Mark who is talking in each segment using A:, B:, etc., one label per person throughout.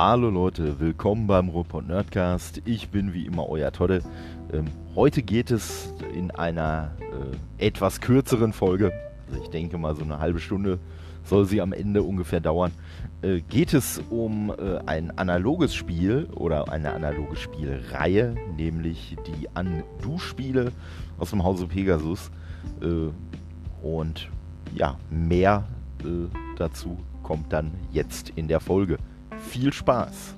A: Hallo Leute, willkommen beim Ruhrpott Nerdcast. Ich bin wie immer euer Todde. Ähm, heute geht es in einer äh, etwas kürzeren Folge, also ich denke mal so eine halbe Stunde soll sie am Ende ungefähr dauern, äh, geht es um äh, ein analoges Spiel oder eine analoge Spielreihe, nämlich die Undo-Spiele aus dem Hause Pegasus. Äh, und ja, mehr äh, dazu kommt dann jetzt in der Folge. Viel Spaß!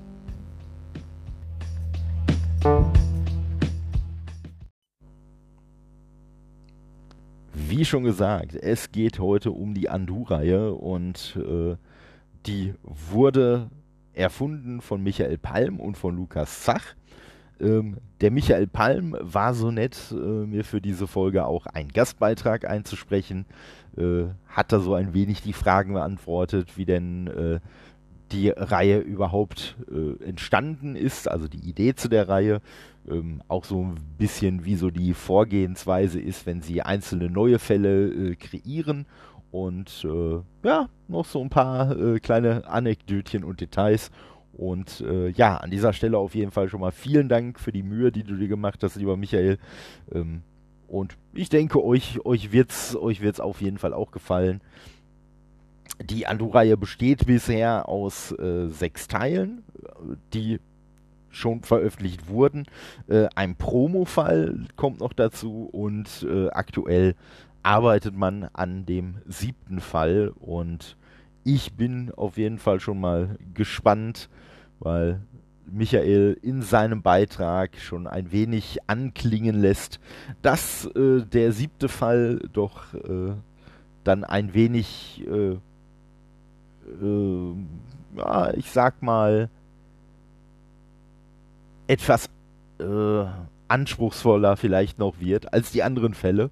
A: Wie schon gesagt, es geht heute um die Andu-Reihe und äh, die wurde erfunden von Michael Palm und von Lukas Zach. Ähm, der Michael Palm war so nett, äh, mir für diese Folge auch einen Gastbeitrag einzusprechen. Äh, hat da so ein wenig die Fragen beantwortet, wie denn äh, die Reihe überhaupt äh, entstanden ist, also die Idee zu der Reihe. Ähm, auch so ein bisschen wie so die Vorgehensweise ist, wenn sie einzelne neue Fälle äh, kreieren und äh, ja, noch so ein paar äh, kleine Anekdötchen und Details. Und äh, ja, an dieser Stelle auf jeden Fall schon mal vielen Dank für die Mühe, die du dir gemacht hast, lieber Michael. Ähm, und ich denke, euch, euch wird es euch wird's auf jeden Fall auch gefallen. Die Andu-Reihe besteht bisher aus äh, sechs Teilen, die schon veröffentlicht wurden. Äh, ein Promo-Fall kommt noch dazu und äh, aktuell arbeitet man an dem siebten Fall und ich bin auf jeden Fall schon mal gespannt, weil Michael in seinem Beitrag schon ein wenig anklingen lässt, dass äh, der siebte Fall doch äh, dann ein wenig, äh, äh ja, ich sag mal, etwas äh, anspruchsvoller vielleicht noch wird als die anderen Fälle.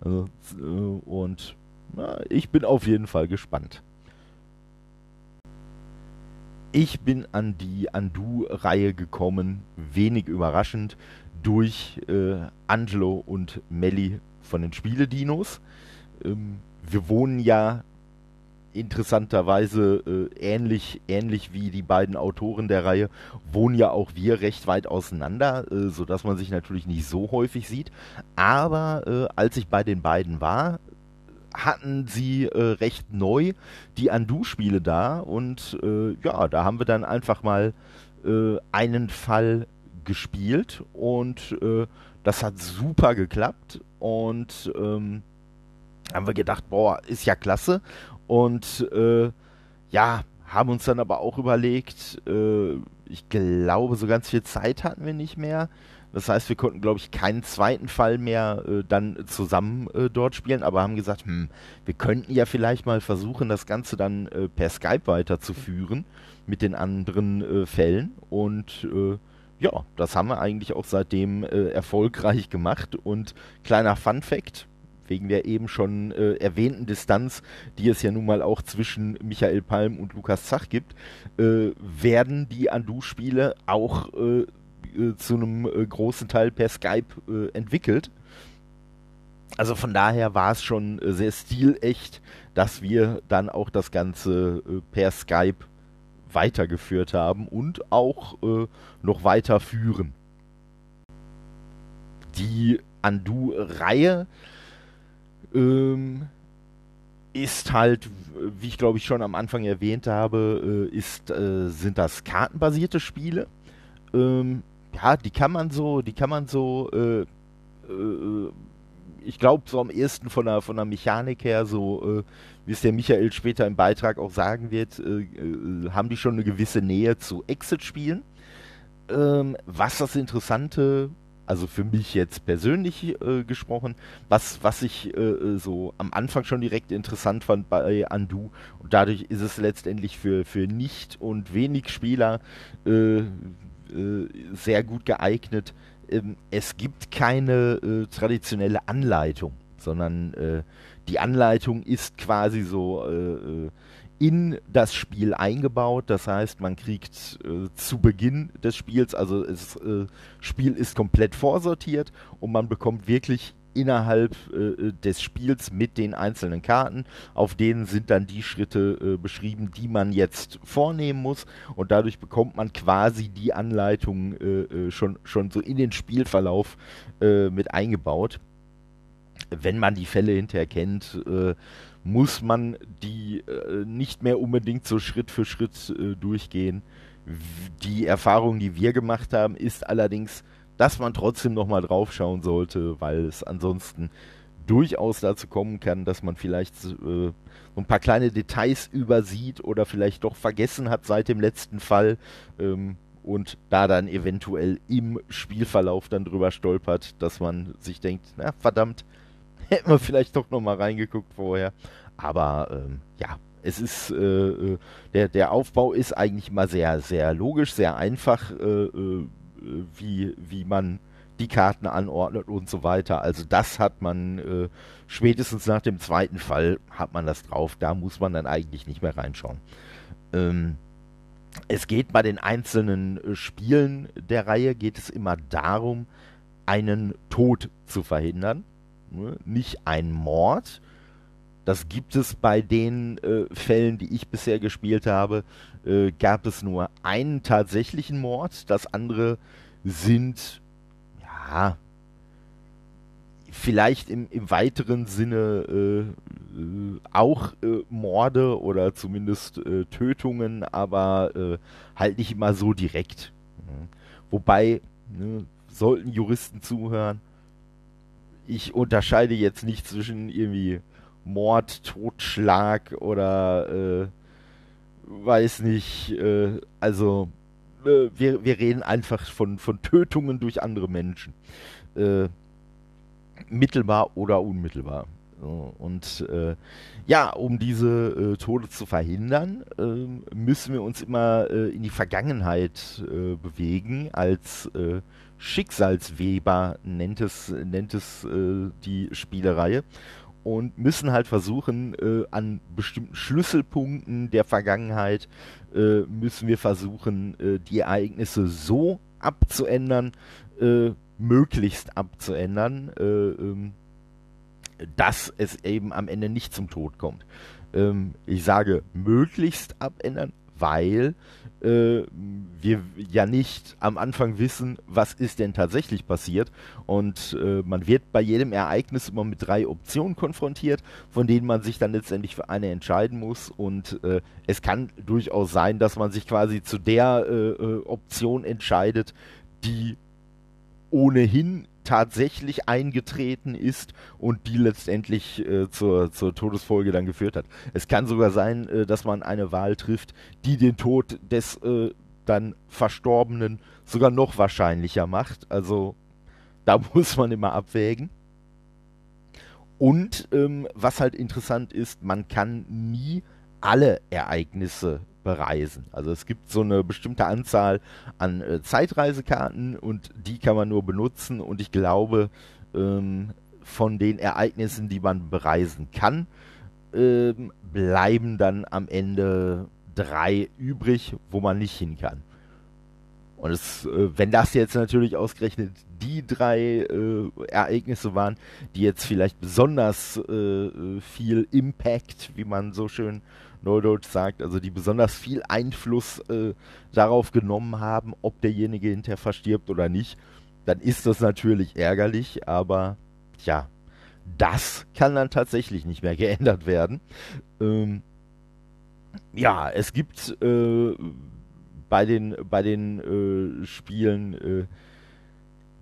A: Also, äh, und na, ich bin auf jeden Fall gespannt. Ich bin an die Undo-Reihe gekommen, wenig überraschend, durch äh, Angelo und Melly von den Spieledinos. Ähm, wir wohnen ja interessanterweise äh, ähnlich, ähnlich wie die beiden Autoren der Reihe, wohnen ja auch wir recht weit auseinander, äh, sodass man sich natürlich nicht so häufig sieht. Aber äh, als ich bei den beiden war, hatten sie äh, recht neu die Undo-Spiele da und äh, ja, da haben wir dann einfach mal äh, einen Fall gespielt und äh, das hat super geklappt und ähm, haben wir gedacht, boah, ist ja klasse und äh, ja, haben uns dann aber auch überlegt, äh, ich glaube, so ganz viel Zeit hatten wir nicht mehr. Das heißt, wir konnten, glaube ich, keinen zweiten Fall mehr äh, dann zusammen äh, dort spielen, aber haben gesagt, hm, wir könnten ja vielleicht mal versuchen, das Ganze dann äh, per Skype weiterzuführen mit den anderen äh, Fällen. Und äh, ja, das haben wir eigentlich auch seitdem äh, erfolgreich gemacht. Und kleiner Fun fact, wegen der eben schon äh, erwähnten Distanz, die es ja nun mal auch zwischen Michael Palm und Lukas Zach gibt, äh, werden die Andu-Spiele auch äh, äh zu einem äh, großen Teil per Skype äh, entwickelt. Also von daher war es schon sehr stilecht, dass wir dann auch das Ganze per Skype weitergeführt haben und auch noch weiterführen. Die Andu-Reihe ähm, ist halt, wie ich glaube ich schon am Anfang erwähnt habe, äh, ist, äh, sind das kartenbasierte Spiele. Ähm, ja, die kann man so, die kann man so, äh, äh ich glaube so am ehesten von der, von der Mechanik her, so äh, wie es der Michael später im Beitrag auch sagen wird, äh, haben die schon eine gewisse Nähe zu Exit-Spielen. Ähm, was das Interessante also für mich jetzt persönlich äh, gesprochen, was, was ich äh, äh, so am Anfang schon direkt interessant fand bei Undo und dadurch ist es letztendlich für, für nicht und wenig Spieler äh, äh sehr gut geeignet. Ähm, es gibt keine äh, traditionelle Anleitung, sondern die Anleitung ist quasi so in das Spiel eingebaut. Das heißt, man kriegt äh, zu Beginn des Spiels, also das äh, Spiel ist komplett vorsortiert und man bekommt wirklich innerhalb äh, des Spiels mit den einzelnen Karten. Auf denen sind dann die Schritte äh, beschrieben, die man jetzt vornehmen muss. Und dadurch bekommt man quasi die Anleitung äh, äh schon, schon so in den Spielverlauf mit eingebaut. Wenn man die Fälle hinterher kennt, äh, muss man die nicht mehr unbedingt so Schritt für Schritt durchgehen. Die Erfahrung, die wir gemacht haben, ist allerdings, dass man trotzdem nochmal drauf schauen sollte, weil es ansonsten durchaus dazu kommen kann, dass man vielleicht äh, ein paar kleine Details übersieht oder vielleicht doch vergessen hat seit dem letzten Fall ähm, und da dann eventuell im Spielverlauf dann drüber stolpert, dass man sich denkt, na verdammt, hätten wir vielleicht doch nochmal reingeguckt vorher. Aber ähm, ja, es ist, äh, äh, der, der Aufbau ist eigentlich mal sehr, sehr logisch, sehr einfach. Äh, äh wie, wie man die Karten anordnet und so weiter. Also das hat man äh, spätestens nach dem zweiten Fall hat man das drauf. Da muss man dann eigentlich nicht mehr reinschauen. Ähm, es geht bei den einzelnen äh, Spielen der Reihe geht es immer darum, einen Tod zu verhindern? Nicht einen Mord. Das gibt es bei den äh, Fällen, die ich bisher gespielt habe, äh, gab es nur einen tatsächlichen Mord. Das andere sind, ja, vielleicht im, im weiteren Sinne äh, äh, auch äh, Morde oder zumindest äh, Tötungen, aber äh, halt nicht immer so direkt. Mhm. Wobei, ne, sollten Juristen zuhören, ich unterscheide jetzt nicht zwischen irgendwie Mord, Totschlag oder äh, weiß nicht, äh, also äh, wir, wir reden einfach von, von Tötungen durch andere Menschen. Äh, mittelbar oder unmittelbar. Und äh, ja, um diese äh, Tode zu verhindern, äh, müssen wir uns immer äh, in die Vergangenheit äh, bewegen. Als äh, Schicksalsweber nennt es, nennt es die Spielereihe und müssen halt versuchen, äh, an bestimmten Schlüsselpunkten der Vergangenheit äh, müssen wir versuchen, äh, die Ereignisse so abzuändern, äh, möglichst abzuändern, äh, ähm, dass es eben am Ende nicht zum Tod kommt. Ähm, ich sage möglichst abändern, weil äh, wir ja nicht am Anfang wissen, was ist denn tatsächlich passiert. Und äh, man wird bei jedem Ereignis immer mit drei Optionen konfrontiert, von denen man sich dann letztendlich für eine entscheiden muss. Und äh, es kann durchaus sein, dass man sich quasi zu der äh, äh, Option entscheidet, die ohnehin tatsächlich eingetreten ist und die letztendlich äh, zur, zur Todesfolge dann geführt hat. Es kann sogar sein, äh, dass man eine Wahl trifft, die den Tod des äh, dann Verstorbenen sogar noch wahrscheinlicher macht. Also da muss man immer abwägen. Und ähm, was halt interessant ist, man kann nie alle Ereignisse bereisen. Also es gibt so eine bestimmte Anzahl an äh, Zeitreisekarten und die kann man nur benutzen und ich glaube, ähm, von den Ereignissen, die man bereisen kann, ähm, bleiben dann am Ende drei übrig, wo man nicht hin kann. Und es, äh, wenn das jetzt natürlich ausgerechnet die drei äh, Ereignisse waren, die jetzt vielleicht besonders äh, äh viel Impact, wie man so schön Neudeutsch sagt, also die besonders viel Einfluss äh, darauf genommen haben, ob derjenige hinterher verstirbt oder nicht, dann ist das natürlich ärgerlich, aber tja, das kann dann tatsächlich nicht mehr geändert werden. Ähm, ja, es gibt äh, bei den, bei den äh, Spielen äh,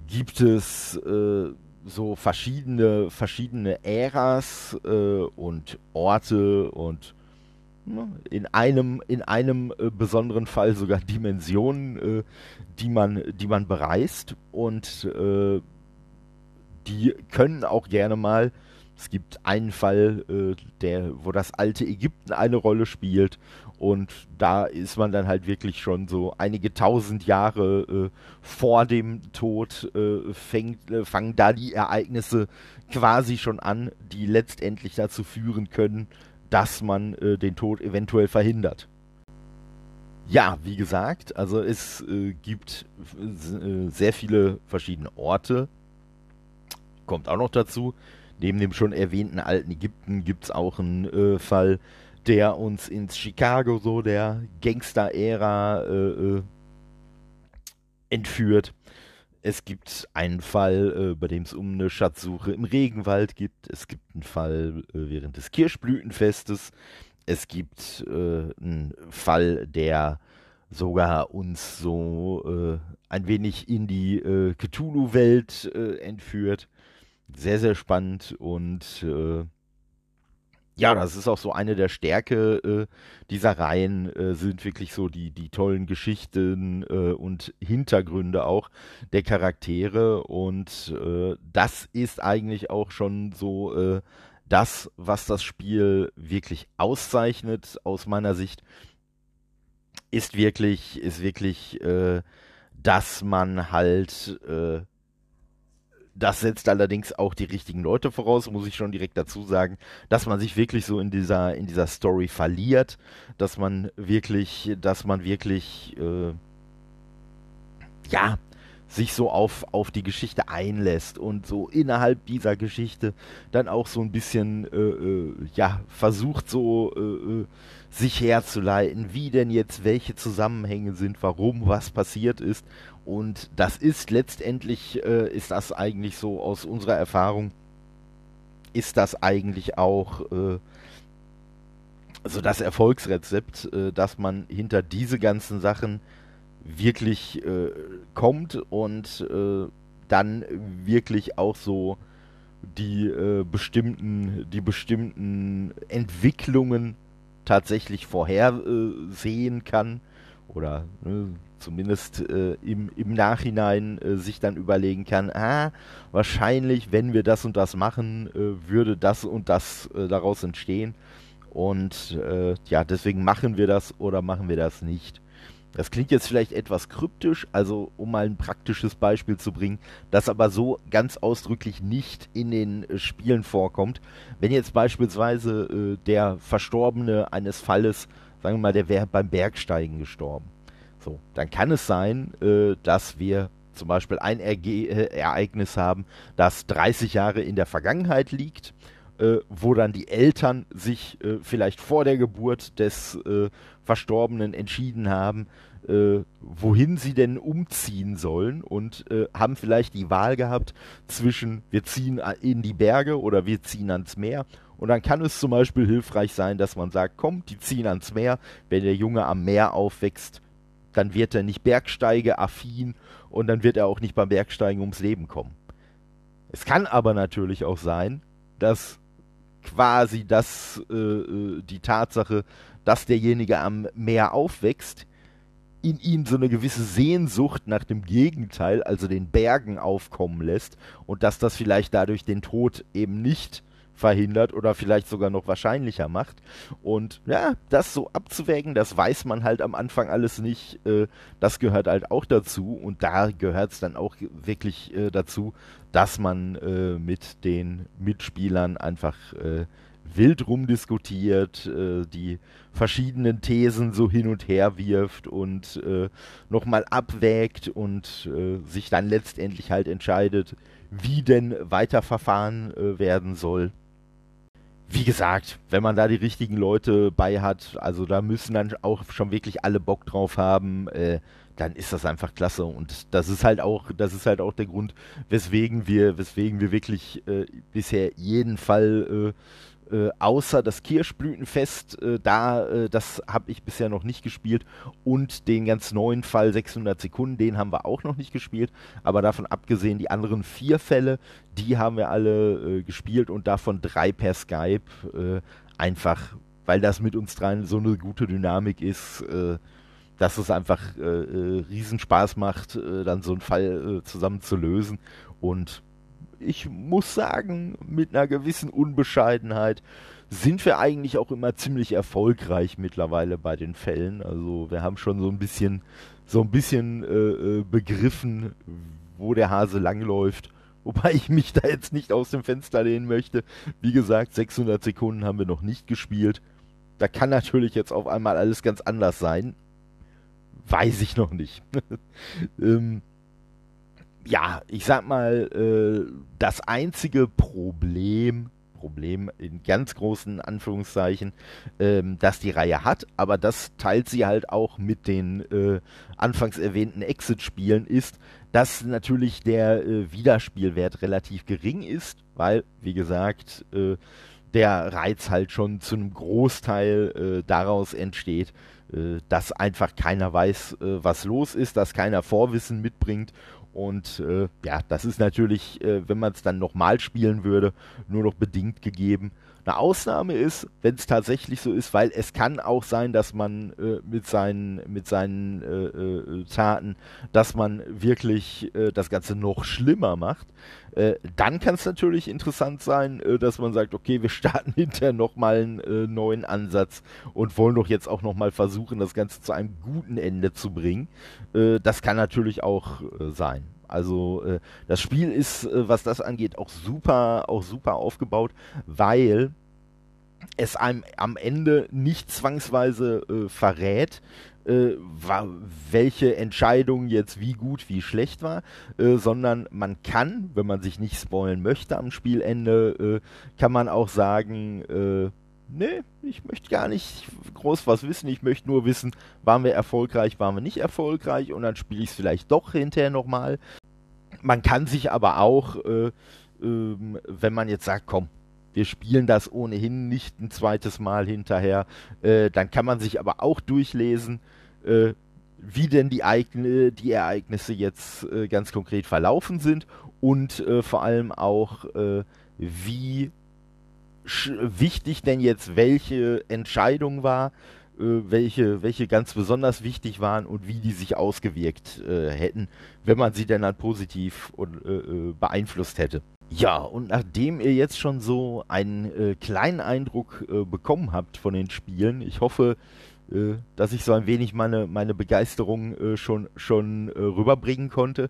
A: gibt es äh, so verschiedene, verschiedene Äras äh, und Orte und? In einem, in einem äh, besonderen Fall sogar Dimensionen, äh, die, man, die man bereist. Und äh, die können auch gerne mal, es gibt einen Fall, äh, der, wo das alte Ägypten eine Rolle spielt. Und da ist man dann halt wirklich schon so einige tausend Jahre äh, vor dem Tod, äh, fängt, fangen da die Ereignisse quasi schon an, die letztendlich dazu führen können, dass man äh, den Tod eventuell verhindert. Ja, wie gesagt, also es äh, gibt äh, sehr viele verschiedene Orte kommt auch noch dazu. Neben dem schon erwähnten alten Ägypten gibt es auch einen äh, Fall, der uns ins Chicago so der Gangster-Ära äh, äh, entführt. Es gibt einen Fall, äh, bei dem es um eine Schatzsuche im Regenwald gibt. Es gibt einen Fall äh, während des Kirschblütenfestes. Es gibt äh, einen Fall, der sogar uns so äh, ein wenig in die äh, Cthulhu-Welt entführt. Sehr, sehr spannend und ja, das ist auch so eine der Stärke äh, dieser Reihen, äh, sind wirklich so die, die tollen Geschichten äh, und Hintergründe auch der Charaktere. Und äh, das ist eigentlich auch schon so äh, das, was das Spiel wirklich auszeichnet, aus meiner Sicht, ist wirklich, ist wirklich, äh, dass man halt das setzt allerdings auch die richtigen Leute voraus, muss ich schon direkt dazu sagen, dass man sich wirklich so in dieser, in dieser Story verliert, dass man wirklich, dass man wirklich, äh, ja, sich so auf, auf die Geschichte einlässt und so innerhalb dieser Geschichte dann auch so ein bisschen, äh, äh, ja, versucht so äh, äh sich herzuleiten, wie denn jetzt welche Zusammenhänge sind, warum was passiert ist und das ist letztendlich, äh, ist das eigentlich so aus unserer Erfahrung, ist das eigentlich auch äh, so das Erfolgsrezept, äh, dass man hinter diese ganzen Sachen wirklich äh, kommt und äh, dann wirklich auch so die äh, bestimmten, die bestimmten Entwicklungen tatsächlich vorhersehen kann oder ne, zumindest äh, im, im Nachhinein äh, sich dann überlegen kann, ah, wahrscheinlich, wenn wir das und das machen, äh, würde das und das äh, daraus entstehen. Und äh, ja, deswegen machen wir das oder machen wir das nicht. Das klingt jetzt vielleicht etwas kryptisch, also um mal ein praktisches Beispiel zu bringen, das aber so ganz ausdrücklich nicht in den äh, Spielen vorkommt. Wenn jetzt beispielsweise der Verstorbene eines Falles, sagen wir mal, der wäre beim Bergsteigen gestorben so, dann kann es sein, äh, dass wir zum Beispiel ein Erge äh, Ereignis haben, das 30 Jahre in der Vergangenheit liegt, äh, wo dann die Eltern sich äh, vielleicht vor der Geburt des äh, Verstorbenen entschieden haben, äh, wohin sie denn umziehen sollen und haben vielleicht die Wahl gehabt zwischen wir ziehen in die Berge oder wir ziehen ans Meer und dann kann es zum Beispiel hilfreich sein, dass man sagt, komm, die ziehen ans Meer. Wenn der Junge am Meer aufwächst, dann wird er nicht Bergsteige-affin und dann wird er auch nicht beim Bergsteigen ums Leben kommen. Es kann aber natürlich auch sein, dass quasi das, äh, äh, die Tatsache, dass derjenige am Meer aufwächst, in ihm so eine gewisse Sehnsucht nach dem Gegenteil, also den Bergen aufkommen lässt und dass das vielleicht dadurch den Tod eben nicht verhindert oder vielleicht sogar noch wahrscheinlicher macht. Und ja, das so abzuwägen, das weiß man halt am Anfang alles nicht. Äh, das gehört halt auch dazu. Und da gehört es dann auch wirklich äh, dazu, dass man äh, mit den Mitspielern einfach äh, wild rumdiskutiert, äh, die verschiedenen Thesen so hin und her wirft und äh, nochmal abwägt und sich dann letztendlich halt entscheidet, wie denn weiterverfahren werden soll wie gesagt, wenn man da die richtigen Leute bei hat, also da müssen dann auch schon wirklich alle Bock drauf haben, äh, dann ist das einfach klasse. Und das ist halt auch, das ist halt auch der Grund, weswegen wir, weswegen wir wirklich äh, bisher jeden Fall äh, äh, außer das Kirschblütenfest, äh, da, äh, das habe ich bisher noch nicht gespielt. Und den ganz neuen Fall 600 Sekunden, den haben wir auch noch nicht gespielt. Aber davon abgesehen, die anderen vier Fälle, die haben wir alle äh, gespielt und davon drei per Skype. Äh, einfach, weil das mit uns dreien so eine gute Dynamik ist dass es einfach Riesenspaß macht, dann so einen Fall zusammen zu lösen. Und ich muss sagen, mit einer gewissen Unbescheidenheit sind wir eigentlich auch immer ziemlich erfolgreich mittlerweile bei den Fällen. Also wir haben schon so ein bisschen, so ein bisschen äh, äh begriffen, wo der Hase langläuft. Wobei ich mich da jetzt nicht aus dem Fenster lehnen möchte. Wie gesagt, 600 Sekunden haben wir noch nicht gespielt. Da kann natürlich jetzt auf einmal alles ganz anders sein. Weiß ich noch nicht. ähm, ja, ich sag mal, äh, das einzige Problem, Problem in ganz großen Anführungszeichen, ähm, dass die Reihe hat, aber das teilt sie halt auch mit den äh, anfangs erwähnten Exit-Spielen, ist, dass natürlich der äh, Wiederspielwert relativ gering ist, weil, wie gesagt, äh, der Reiz halt schon zu einem Großteil äh, daraus entsteht, äh, dass einfach keiner weiß, äh, was los ist, dass keiner Vorwissen mitbringt. Und äh, ja, das ist natürlich, äh, wenn man es dann nochmal spielen würde, nur noch bedingt gegeben. Eine Ausnahme ist, wenn es tatsächlich so ist, weil es kann auch sein, dass man äh, mit seinen, mit seinen äh, äh, Taten, dass man wirklich äh, das Ganze noch schlimmer macht. Äh, dann kann es natürlich interessant sein, äh, dass man sagt, okay, wir starten hinterher nochmal einen neuen Ansatz und wollen doch jetzt auch nochmal versuchen, das Ganze zu einem guten Ende zu bringen. das kann natürlich auch sein. Also äh, das Spiel ist, äh, was das angeht, auch super, auch super aufgebaut, weil es einem am Ende nicht zwangsweise äh, verrät, äh, welche Entscheidung jetzt wie gut, wie schlecht war, äh, sondern man kann, wenn man sich nicht spoilen möchte am Spielende, äh, kann man auch sagen, äh, nee, ich möchte gar nicht groß was wissen, ich möchte nur wissen, waren wir erfolgreich, waren wir nicht erfolgreich und dann spiele ich es vielleicht doch hinterher nochmal. Man kann sich aber auch, äh, ähm, wenn man jetzt sagt, komm, wir spielen das ohnehin nicht ein zweites Mal hinterher, äh, dann kann man sich aber auch durchlesen, äh, wie denn die, Eigne, die Ereignisse jetzt äh, ganz konkret verlaufen sind und äh, vor allem auch, äh, wie wichtig denn jetzt welche Entscheidung war, äh, welche, welche ganz besonders wichtig waren und wie die sich ausgewirkt äh, hätten, wenn man sie denn dann positiv und, äh, äh, beeinflusst hätte. Ja, und nachdem ihr jetzt schon so einen äh, kleinen Eindruck bekommen habt von den Spielen, ich hoffe, dass ich so ein wenig meine, meine Begeisterung äh, schon, schon äh, rüberbringen konnte.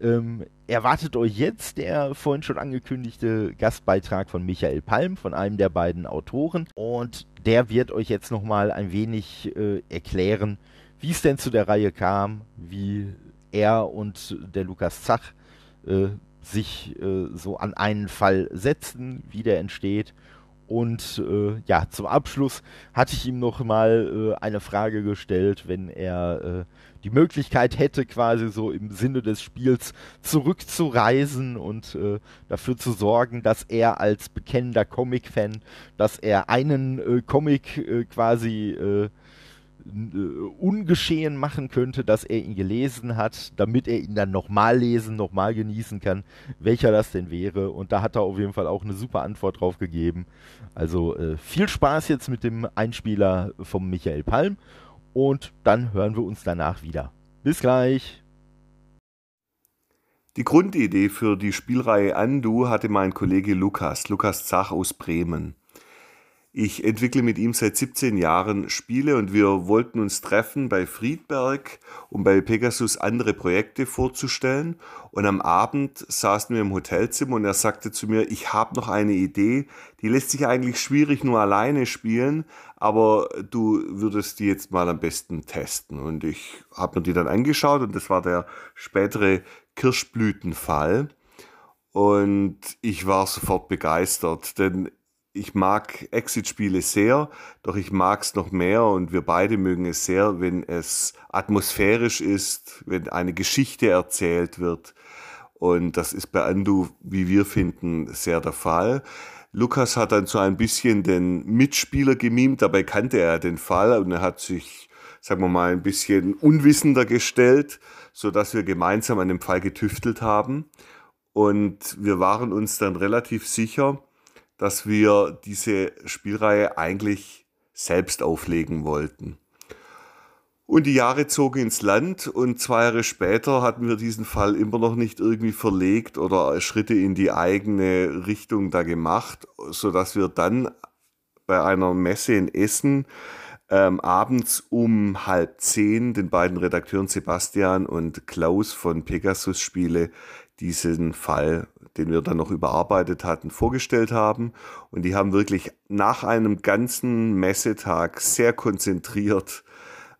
A: Ähm, erwartet euch jetzt der vorhin schon angekündigte Gastbeitrag von Michael Palm, von einem der beiden Autoren. Und der wird euch jetzt nochmal ein wenig äh, erklären, wie es denn zu der Reihe kam, wie er und der Lukas Zach äh, sich äh, so an einen Fall setzen, wie der entsteht und äh, ja, zum Abschluss hatte ich ihm noch mal äh, eine Frage gestellt, wenn er äh, die Möglichkeit hätte, quasi so im Sinne des Spiels zurückzureisen und äh, dafür zu sorgen, dass er als bekennender Comic-Fan, dass er einen äh, Comic äh, quasi äh, ungeschehen machen könnte, dass er ihn gelesen hat, damit er ihn dann nochmal lesen, nochmal genießen kann, welcher das denn wäre. Und da hat er auf jeden Fall auch eine super Antwort drauf gegeben. Also äh, viel Spaß jetzt mit dem Einspieler vom Michael Palm und dann hören wir uns danach wieder. Bis gleich.
B: Die Grundidee für die Spielreihe Andu hatte mein Kollege Lukas, Lukas Zach aus Bremen. Ich entwickle mit ihm seit 17 Jahren Spiele und wir wollten uns treffen bei Friedberg, um bei Pegasus andere Projekte vorzustellen. Und am Abend saßen wir im Hotelzimmer und er sagte zu mir, ich habe noch eine Idee, die lässt sich eigentlich schwierig nur alleine spielen, aber du würdest die jetzt mal am besten testen. Und ich habe mir die dann angeschaut und das war der spätere Kirschblütenfall. Und ich war sofort begeistert, denn ich mag Exit-Spiele sehr, doch ich mag es noch mehr und wir beide mögen es sehr, wenn es atmosphärisch ist, wenn eine Geschichte erzählt wird. Und das ist bei Andu, wie wir finden, sehr der Fall. Lukas hat dann so ein bisschen den Mitspieler gemimt, dabei kannte er den Fall und er hat sich, sagen wir mal, ein bisschen unwissender gestellt, so dass wir gemeinsam an dem Fall getüftelt haben. Und wir waren uns dann relativ sicher, dass wir diese Spielreihe eigentlich selbst auflegen wollten. Und die Jahre zogen ins Land und zwei Jahre später hatten wir diesen Fall immer noch nicht irgendwie verlegt oder Schritte in die eigene Richtung da gemacht, so dass wir dann bei einer Messe in Essen ähm, abends um halb zehn den beiden Redakteuren Sebastian und Klaus von Pegasus Spiele diesen Fall den wir dann noch überarbeitet hatten, vorgestellt haben. Und die haben wirklich nach einem ganzen Messetag sehr konzentriert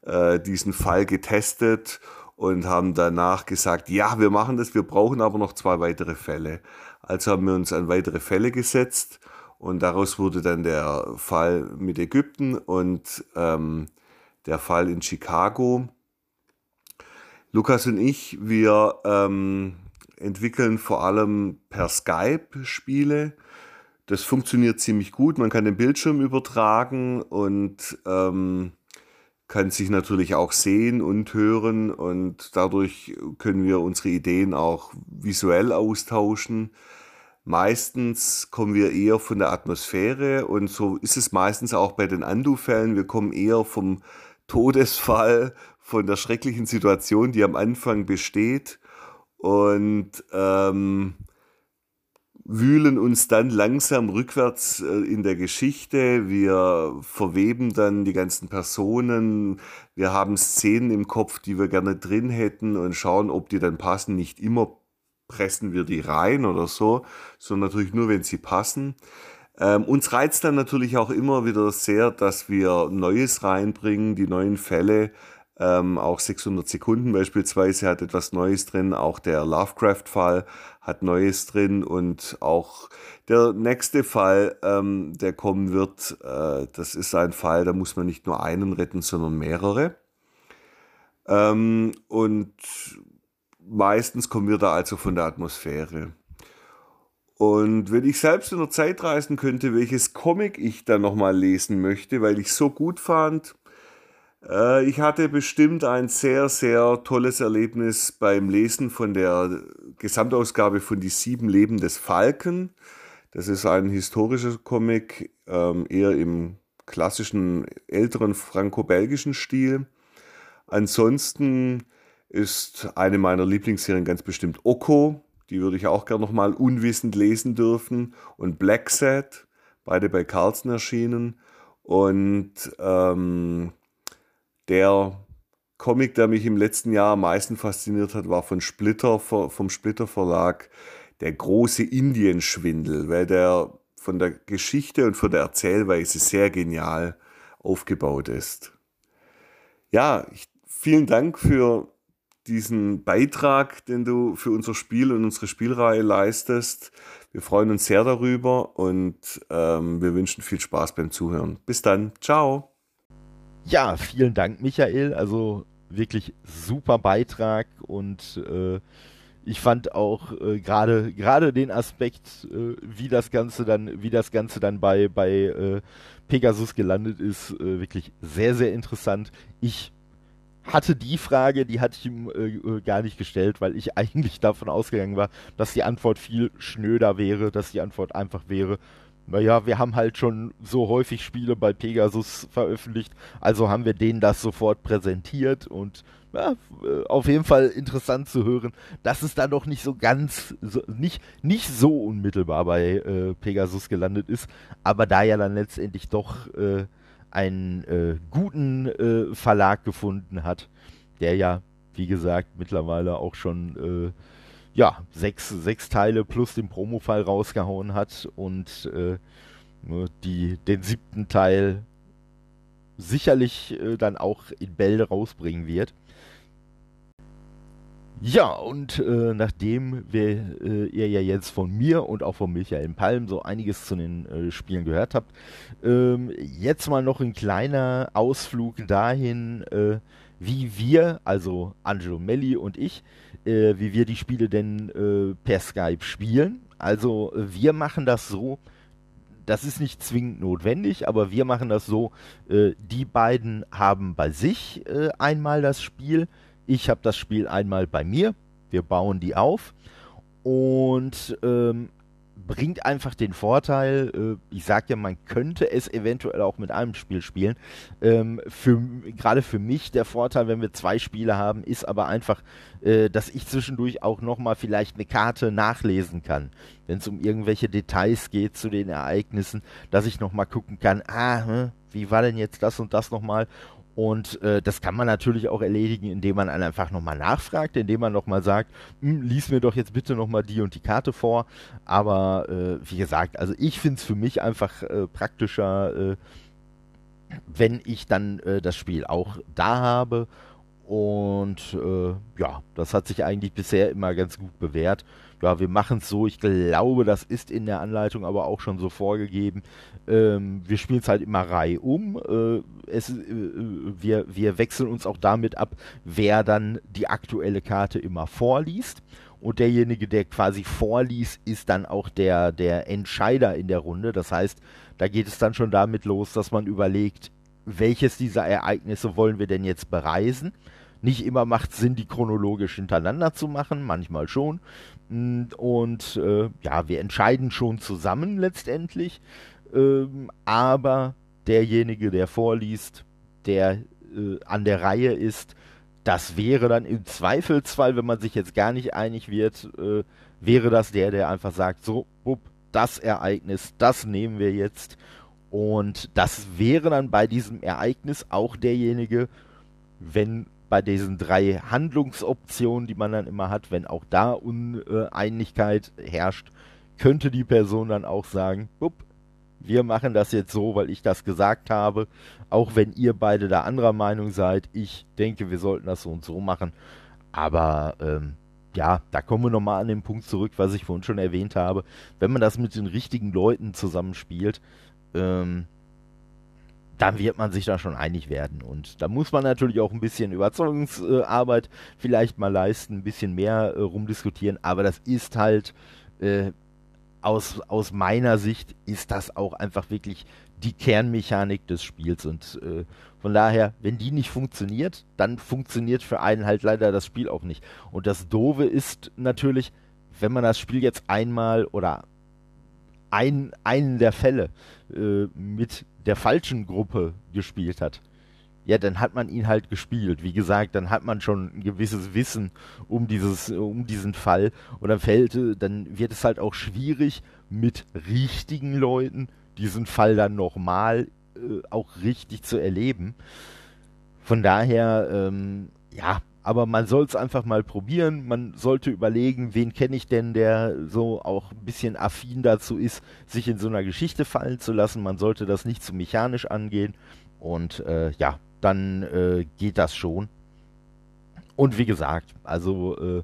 B: äh, diesen Fall getestet und haben danach gesagt, ja, wir machen das, wir brauchen aber noch zwei weitere Fälle. Also haben wir uns an weitere Fälle gesetzt und daraus wurde dann der Fall mit Ägypten und ähm, der Fall in Chicago. Lukas und ich, wir ähm, entwickeln vor allem per Skype Spiele. Das funktioniert ziemlich gut. Man kann den Bildschirm übertragen und ähm, kann sich natürlich auch sehen und hören und dadurch können wir unsere Ideen auch visuell austauschen. Meistens kommen wir eher von der Atmosphäre und so ist es meistens auch bei den Andu-Fällen. Wir kommen eher vom Todesfall, von der schrecklichen Situation, die am Anfang besteht und ähm, wühlen uns dann langsam rückwärts äh, in der Geschichte. Wir verweben dann die ganzen Personen. Wir haben Szenen im Kopf, die wir gerne drin hätten und schauen, ob die dann passen. Nicht immer pressen wir die rein oder so, sondern natürlich nur, wenn sie passen. Ähm, uns reizt dann natürlich auch immer wieder sehr, dass wir Neues reinbringen, die neuen Fälle ähm, auch 600 Sekunden beispielsweise hat etwas Neues drin. Auch der Lovecraft-Fall hat Neues drin. Und auch der nächste Fall, ähm, der kommen wird, äh, das ist ein Fall, da muss man nicht nur einen retten, sondern mehrere. Ähm, und meistens kommen wir da also von der Atmosphäre. Und wenn ich selbst in der Zeit reisen könnte, welches Comic ich dann nochmal lesen möchte, weil ich so gut fand, ich hatte bestimmt ein sehr, sehr tolles Erlebnis beim Lesen von der Gesamtausgabe von Die sieben Leben des Falken. Das ist ein historischer Comic, ähm, eher im klassischen älteren franco-belgischen Stil. Ansonsten ist eine meiner Lieblingsserien ganz bestimmt Oko. Die würde ich auch gerne nochmal unwissend lesen dürfen. Und Black Set, beide bei Carlsen erschienen. Und ähm, der Comic, der mich im letzten Jahr am meisten fasziniert hat, war von Splitter, vom Splitter Verlag, der große Indienschwindel, weil der von der Geschichte und von der Erzählweise sehr genial aufgebaut ist. Ja, ich, vielen Dank für diesen Beitrag, den du für unser Spiel und unsere Spielreihe leistest. Wir freuen uns sehr darüber und ähm, wir wünschen viel Spaß beim Zuhören. Bis dann. Ciao.
A: Ja, vielen Dank, Michael. Also wirklich super Beitrag und äh, ich fand auch äh, gerade gerade den Aspekt, äh, wie das Ganze dann, wie das Ganze dann bei bei äh, Pegasus gelandet ist, äh, wirklich sehr sehr interessant. Ich hatte die Frage, die hatte ich ihm äh, äh, gar nicht gestellt, weil ich eigentlich davon ausgegangen war, dass die Antwort viel schnöder wäre, dass die Antwort einfach wäre, naja, wir haben halt schon so häufig Spiele bei Pegasus veröffentlicht, also haben wir denen das sofort präsentiert und ja, äh, auf jeden Fall interessant zu hören, dass es da doch nicht so ganz, so, nicht, nicht so unmittelbar bei äh, Pegasus gelandet ist, aber da ja dann letztendlich doch äh, einen äh, guten äh, Verlag gefunden hat, der ja, wie gesagt, mittlerweile auch schon äh, ja, sechs, sechs Teile plus den Promo-Fall rausgehauen hat und äh, die, den siebten Teil sicherlich äh, dann auch in Bälde rausbringen wird. Ja, und äh, nachdem wir, äh, ihr ja jetzt von mir und auch von Michael Palm so einiges zu den äh, Spielen gehört habt, ähm, jetzt mal noch ein kleiner Ausflug dahin, äh, wie wir, also Angelo Melli und ich, äh, wie wir die Spiele denn äh, per Skype spielen. Also wir machen das so, das ist nicht zwingend notwendig, aber wir machen das so, äh, die beiden haben bei sich äh, einmal das Spiel, ich habe das Spiel einmal bei mir, wir bauen die auf und ähm, bringt einfach den Vorteil, äh, ich sag ja, man könnte es eventuell auch mit einem Spiel spielen. Ähm, für, gerade für mich der Vorteil, wenn wir zwei Spiele haben, ist aber einfach, äh, dass ich zwischendurch auch nochmal vielleicht eine Karte nachlesen kann. Wenn es um irgendwelche Details geht zu den Ereignissen, dass ich nochmal gucken kann, ah, hm, wie war denn jetzt das und das nochmal? Und äh, das kann man natürlich auch erledigen, indem man einfach nochmal nachfragt, indem man nochmal sagt, hm, lies mir doch jetzt bitte nochmal die und die Karte vor. Aber äh, wie gesagt, also ich finde es für mich einfach äh, praktischer, äh, wenn ich dann äh, das Spiel auch da habe Und äh, ja, das hat sich eigentlich bisher immer ganz gut bewährt. Ja, wir machen es so. Ich glaube, das ist in der Anleitung aber auch schon so vorgegeben. Ähm, wir spielen es halt immer Reihe um. Äh, es, äh, wir, wir wechseln uns auch damit ab, wer dann die aktuelle Karte immer vorliest. Und derjenige, der quasi vorliest, ist dann auch der, der Entscheider in der Runde. Das heißt, da geht es dann schon damit los, dass man überlegt, welches dieser Ereignisse wollen wir denn jetzt bereisen. Nicht immer macht es Sinn, die chronologisch hintereinander zu machen, manchmal schon. Und äh, ja, wir entscheiden schon zusammen letztendlich. Ähm, aber derjenige, der vorliest, der äh, an der Reihe ist, das wäre dann im Zweifelsfall, wenn man sich jetzt gar nicht einig wird, äh, wäre das der, der einfach sagt, so, bup, das Ereignis, das nehmen wir jetzt. Und das wäre dann bei diesem Ereignis auch derjenige, wenn bei diesen drei Handlungsoptionen, die man dann immer hat, wenn auch da Uneinigkeit herrscht, könnte die Person dann auch sagen, wir machen das jetzt so, weil ich das gesagt habe, auch wenn ihr beide da anderer Meinung seid. Ich denke, wir sollten das so und so machen. Aber ähm, ja, da kommen wir nochmal an den Punkt zurück, was ich vorhin schon erwähnt habe. Wenn man das mit den richtigen Leuten zusammenspielt, ähm, dann wird man sich da schon einig werden. Und da muss man natürlich auch ein bisschen Überzeugungsarbeit vielleicht mal leisten, ein bisschen mehr äh, rumdiskutieren. Aber das ist halt äh, aus, aus meiner Sicht ist das auch einfach wirklich die Kernmechanik des Spiels. Und äh, von daher, wenn die nicht funktioniert, dann funktioniert für einen halt leider das Spiel auch nicht. Und das Doofe ist natürlich, wenn man das Spiel jetzt einmal oder ein, einen der Fälle äh, mit der falschen Gruppe gespielt hat, ja, dann hat man ihn halt gespielt. Wie gesagt, dann hat man schon ein gewisses Wissen um dieses, um diesen Fall. Und dann fällt, dann wird es halt auch schwierig, mit richtigen Leuten diesen Fall dann nochmal äh, auch richtig zu erleben. Von daher, ähm, ja, aber man soll es einfach mal probieren. Man sollte überlegen, wen kenne ich denn, der so auch ein bisschen affin dazu ist, sich in so einer Geschichte fallen zu lassen. Man sollte das nicht zu mechanisch angehen. Und äh, ja, dann äh, geht das schon. Und wie gesagt, also äh,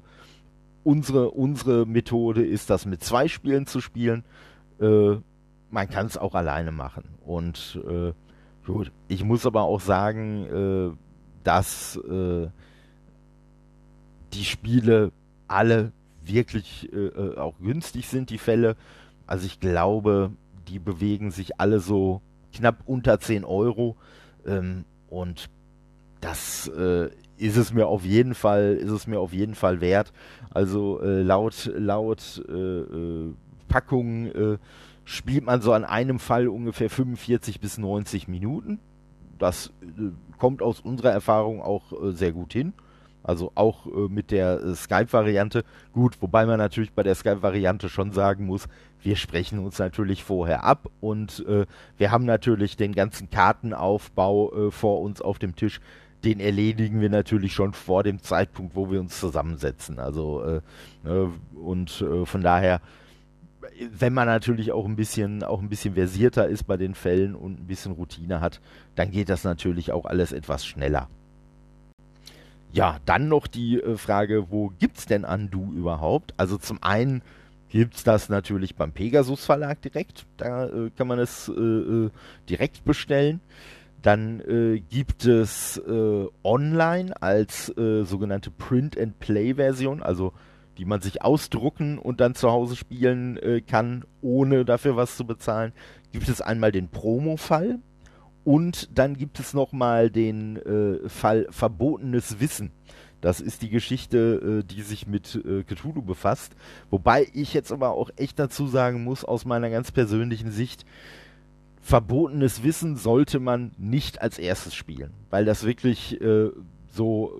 A: unsere, unsere Methode ist das mit zwei Spielen zu spielen. Äh, man kann es auch alleine machen. Und äh, gut, ich muss aber auch sagen, äh, dass die Spiele alle wirklich äh, auch günstig sind, die Fälle. Also ich glaube, die bewegen sich alle so knapp unter 10 Euro. Ähm, und das äh, ist es mir auf jeden Fall, ist es mir auf jeden Fall wert. Also äh, laut, laut äh, äh Packung äh, spielt man so an einem Fall ungefähr 45 bis 90 Minuten. Das äh, kommt aus unserer Erfahrung auch sehr gut hin. Also auch äh, mit der äh, Skype-Variante. Gut, wobei man natürlich bei der Skype-Variante schon sagen muss, wir sprechen uns natürlich vorher ab und äh, wir haben natürlich den ganzen Kartenaufbau äh, vor uns auf dem Tisch. Den erledigen wir natürlich schon vor dem Zeitpunkt, wo wir uns zusammensetzen. Also äh, äh, und von daher, wenn man natürlich auch ein bisschen auch ein bisschen versierter ist bei den Fällen und ein bisschen Routine hat, dann geht das natürlich auch alles etwas schneller. Ja, dann noch die äh, Frage, wo gibt es denn Undo überhaupt? Also zum einen gibt es das natürlich beim Pegasus Verlag direkt. Da äh, kann man es äh, äh direkt bestellen. Dann äh, gibt es äh, online als sogenannte Print-and-Play-Version, also die man sich ausdrucken und dann zu Hause spielen kann, ohne dafür was zu bezahlen. Gibt es einmal den Promo-Fall, und dann gibt es nochmal den äh, Fall Verbotenes Wissen. Das ist die Geschichte, äh, die sich mit äh, Cthulhu befasst. Wobei ich jetzt aber auch echt dazu sagen muss, aus meiner ganz persönlichen Sicht, verbotenes Wissen sollte man nicht als erstes spielen, weil das wirklich äh, so,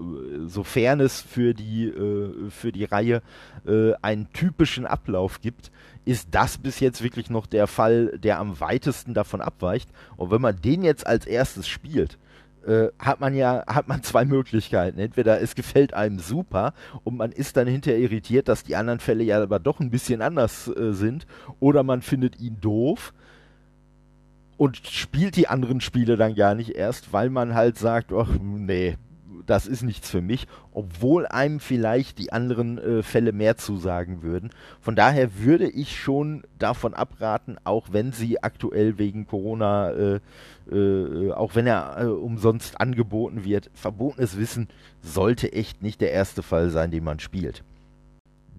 A: sofern es für die, äh, für die Reihe äh, einen typischen Ablauf gibt, ist das bis jetzt wirklich noch der Fall, der am weitesten davon abweicht. Und wenn man den jetzt als erstes spielt, äh, hat man ja hat man zwei Möglichkeiten. Entweder es gefällt einem super und man ist dann hinterher irritiert, dass die anderen Fälle ja aber doch ein bisschen anders äh, sind, oder man findet ihn doof und spielt die anderen Spiele dann gar nicht erst, weil man halt sagt, ach nee, das ist nichts für mich, obwohl einem vielleicht die anderen äh, Fälle mehr zusagen würden. Von daher würde ich schon davon abraten, auch wenn sie aktuell wegen Corona, äh, äh, auch wenn er äh, umsonst angeboten wird, verbotenes Wissen sollte echt nicht der erste Fall sein, den man spielt.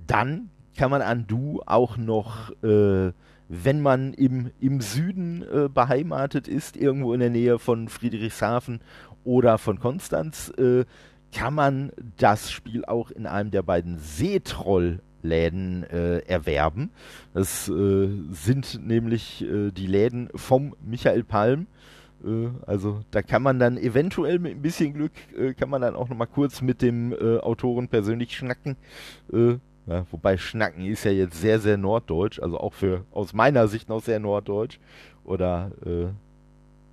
A: Dann kann man an Du auch noch äh, wenn man im, im Süden äh, beheimatet ist, irgendwo in der Nähe von Friedrichshafen oder von Konstanz, äh, kann man das Spiel auch in einem der beiden Seetroll-Läden äh, erwerben. Das äh, sind nämlich äh, die Läden vom Michael Palm. Äh, also da kann man dann eventuell mit ein bisschen Glück, kann man dann auch noch mal kurz mit dem Autoren persönlich schnacken. Ja, wobei Schnacken ist ja jetzt sehr, sehr norddeutsch, also auch für aus meiner Sicht noch sehr norddeutsch. Oder äh,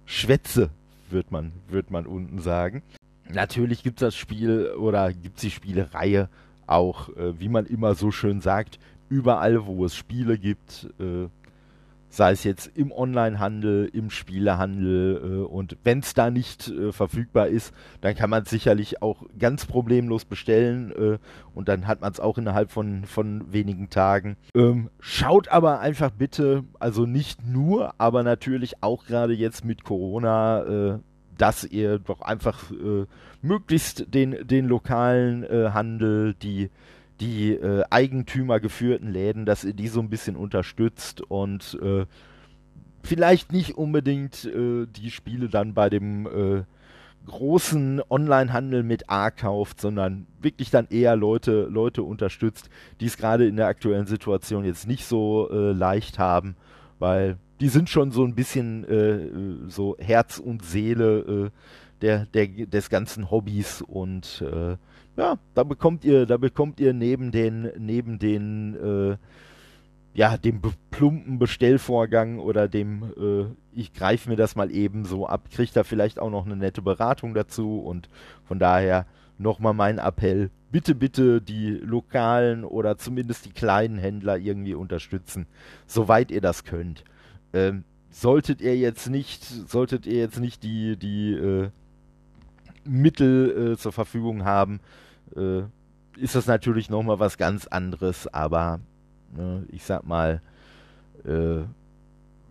A: Schwätze, wird man, wird man unten sagen. Natürlich gibt es das Spiel oder gibt es die Spielereihe auch, äh, wie man immer so schön sagt, überall, wo es Spiele gibt, äh, sei es jetzt im Onlinehandel, im Spielehandel äh, und wenn es da nicht äh, verfügbar ist, dann kann man es sicherlich auch ganz problemlos bestellen äh, und dann hat man es auch innerhalb von, von wenigen Tagen. Ähm, schaut aber einfach bitte, also nicht nur, aber natürlich auch gerade jetzt mit Corona, äh, dass ihr doch einfach äh, möglichst den, den lokalen äh, Handel, die die äh, eigentümergeführten Läden, dass ihr die so ein bisschen unterstützt und äh, vielleicht nicht unbedingt äh, die Spiele dann bei dem äh, großen Online-Handel mit A kauft, sondern wirklich dann eher Leute, Leute unterstützt, die es gerade in der aktuellen Situation jetzt nicht so äh, leicht haben, weil die sind schon so ein bisschen äh, so Herz und Seele der, der, des ganzen Hobbys und ja, da bekommt ihr, da bekommt ihr neben den, neben den, äh, ja, dem plumpen Bestellvorgang oder dem, äh, ich greife mir das mal eben so ab, kriegt da vielleicht auch noch eine nette Beratung dazu und von daher nochmal mein Appell, bitte, bitte die lokalen oder zumindest die kleinen Händler irgendwie unterstützen, soweit ihr das könnt. Ähm, solltet ihr jetzt nicht, solltet ihr jetzt nicht die, die, äh, Mittel äh, zur Verfügung haben, äh, ist das natürlich nochmal was ganz anderes, aber ne, ich sag mal, äh,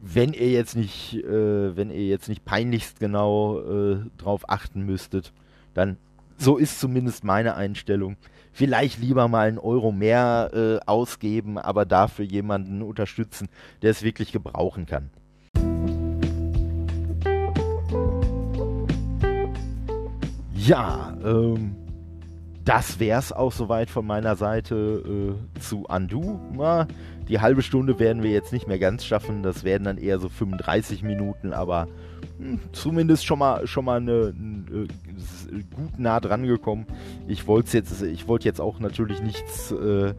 A: wenn ihr jetzt nicht, äh, wenn ihr jetzt nicht peinlichst genau äh, drauf achten müsstet, dann so ist zumindest meine Einstellung. Vielleicht lieber mal einen Euro mehr äh, ausgeben, aber dafür jemanden unterstützen, der es wirklich gebrauchen kann. Ja, ähm, das wäre es auch soweit von meiner Seite äh, zu Undo. Na, die halbe Stunde werden wir jetzt nicht mehr ganz schaffen. Das werden dann eher so 35 Minuten, aber mh, hm, zumindest schon mal schon mal eine, eine, äh, gut nah dran gekommen. Ich wollte jetzt, ich jetzt auch natürlich nichts äh,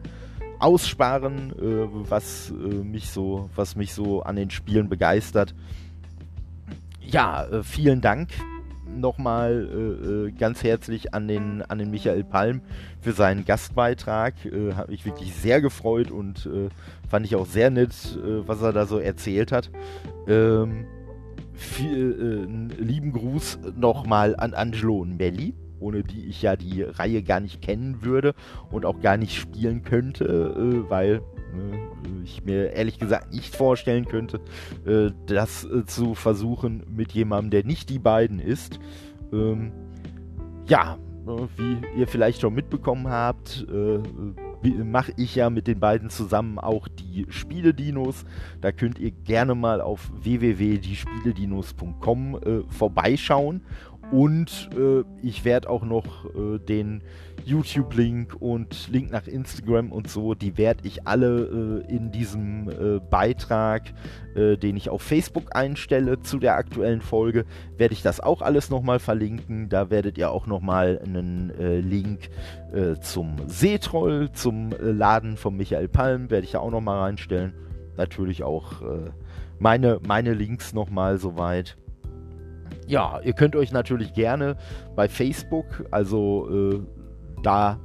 A: aussparen, äh, was äh, mich so, was mich so an den Spielen begeistert. Ja, äh, vielen Dank nochmal äh, äh, ganz herzlich an den, an den Michael Palm für seinen Gastbeitrag. Äh, Habe mich wirklich sehr gefreut und äh, fand ich auch sehr nett, äh, was er da so erzählt hat. Ähm, viel, äh, lieben Gruß nochmal an Angelo und Melli, ohne die ich ja die Reihe gar nicht kennen würde und auch gar nicht spielen könnte, weil ich mir ehrlich gesagt nicht vorstellen könnte, äh, das äh, zu versuchen mit jemandem, der nicht die beiden ist. Ähm, ja, ne, wie ihr vielleicht schon mitbekommen habt, äh, mache ich ja mit den beiden zusammen auch die Spieledinos. Da könnt ihr gerne mal auf www.diespieledinos.com äh, vorbeischauen und äh, ich werde auch noch äh, den YouTube-Link und Link nach Instagram und so, die werde ich alle äh, in diesem äh, Beitrag, äh, den ich auf Facebook einstelle zu der aktuellen Folge, werde ich das auch alles nochmal verlinken. Da werdet ihr auch nochmal einen äh, Link zum Seetroll, zum Laden von Michael Palm, werde ich da auch nochmal reinstellen. Natürlich auch meine, meine Links nochmal soweit ja, ihr könnt euch natürlich gerne bei Facebook, also äh, da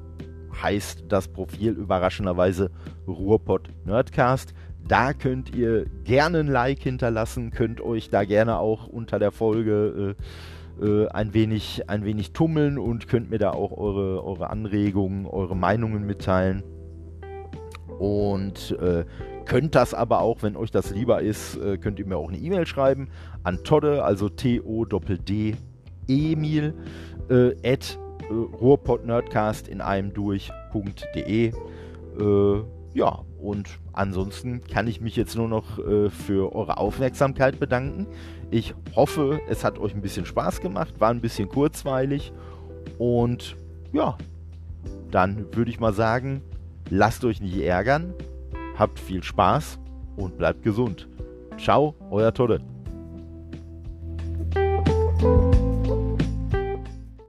A: heißt das Profil überraschenderweise Ruhrpott Nerdcast. Da könnt ihr gerne ein Like hinterlassen, könnt euch da gerne auch unter der Folge äh, ein, wenig, ein wenig tummeln und könnt mir da auch eure, eure Anregungen, eure Meinungen mitteilen. Und äh, könnt das aber auch, wenn euch das lieber ist, äh, könnt ihr mir auch eine E-Mail schreiben an Todde, also T-O-D-D Emil, äh, at äh, ruhrpottnerdcast in einem durch.de. Äh, ja, und ansonsten kann ich mich jetzt nur noch äh, für eure Aufmerksamkeit bedanken. Ich hoffe, es hat euch ein bisschen Spaß gemacht, war ein bisschen kurzweilig. Und ja, dann würde ich mal sagen, lasst euch nicht ärgern, habt viel Spaß und bleibt gesund. Ciao, euer Todde.